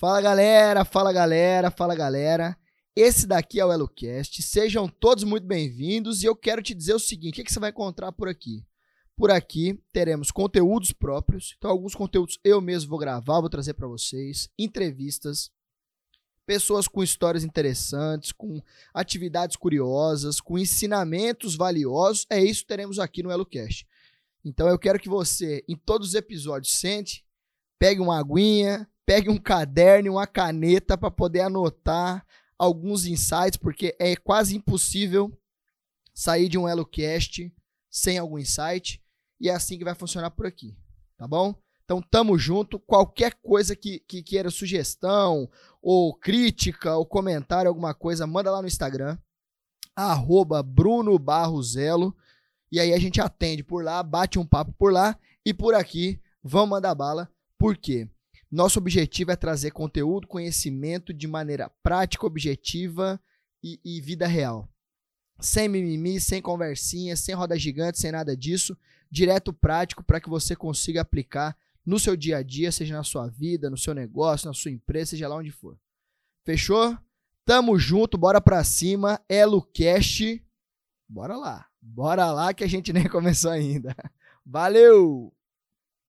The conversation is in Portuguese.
Fala galera, fala galera, fala galera. Esse daqui é o EloCast. Sejam todos muito bem-vindos e eu quero te dizer o seguinte: o que, que você vai encontrar por aqui? Por aqui teremos conteúdos próprios. Então, alguns conteúdos eu mesmo vou gravar, vou trazer para vocês, entrevistas, pessoas com histórias interessantes, com atividades curiosas, com ensinamentos valiosos. É isso que teremos aqui no EloCast. Então, eu quero que você, em todos os episódios, sente, pegue uma aguinha, pegue um caderno e uma caneta para poder anotar alguns insights, porque é quase impossível sair de um EloCast sem algum insight. E é assim que vai funcionar por aqui, tá bom? Então, tamo junto. Qualquer coisa que, que queira sugestão, ou crítica, ou comentário, alguma coisa, manda lá no Instagram, arroba. E aí a gente atende por lá, bate um papo por lá. E por aqui, vamos mandar bala. Por quê? Nosso objetivo é trazer conteúdo, conhecimento de maneira prática, objetiva e, e vida real. Sem mimimi, sem conversinha, sem roda gigante, sem nada disso. Direto prático para que você consiga aplicar no seu dia a dia, seja na sua vida, no seu negócio, na sua empresa, seja lá onde for. Fechou? Tamo junto, bora pra cima. EloCast. Bora lá. Bora lá que a gente nem começou ainda. Valeu!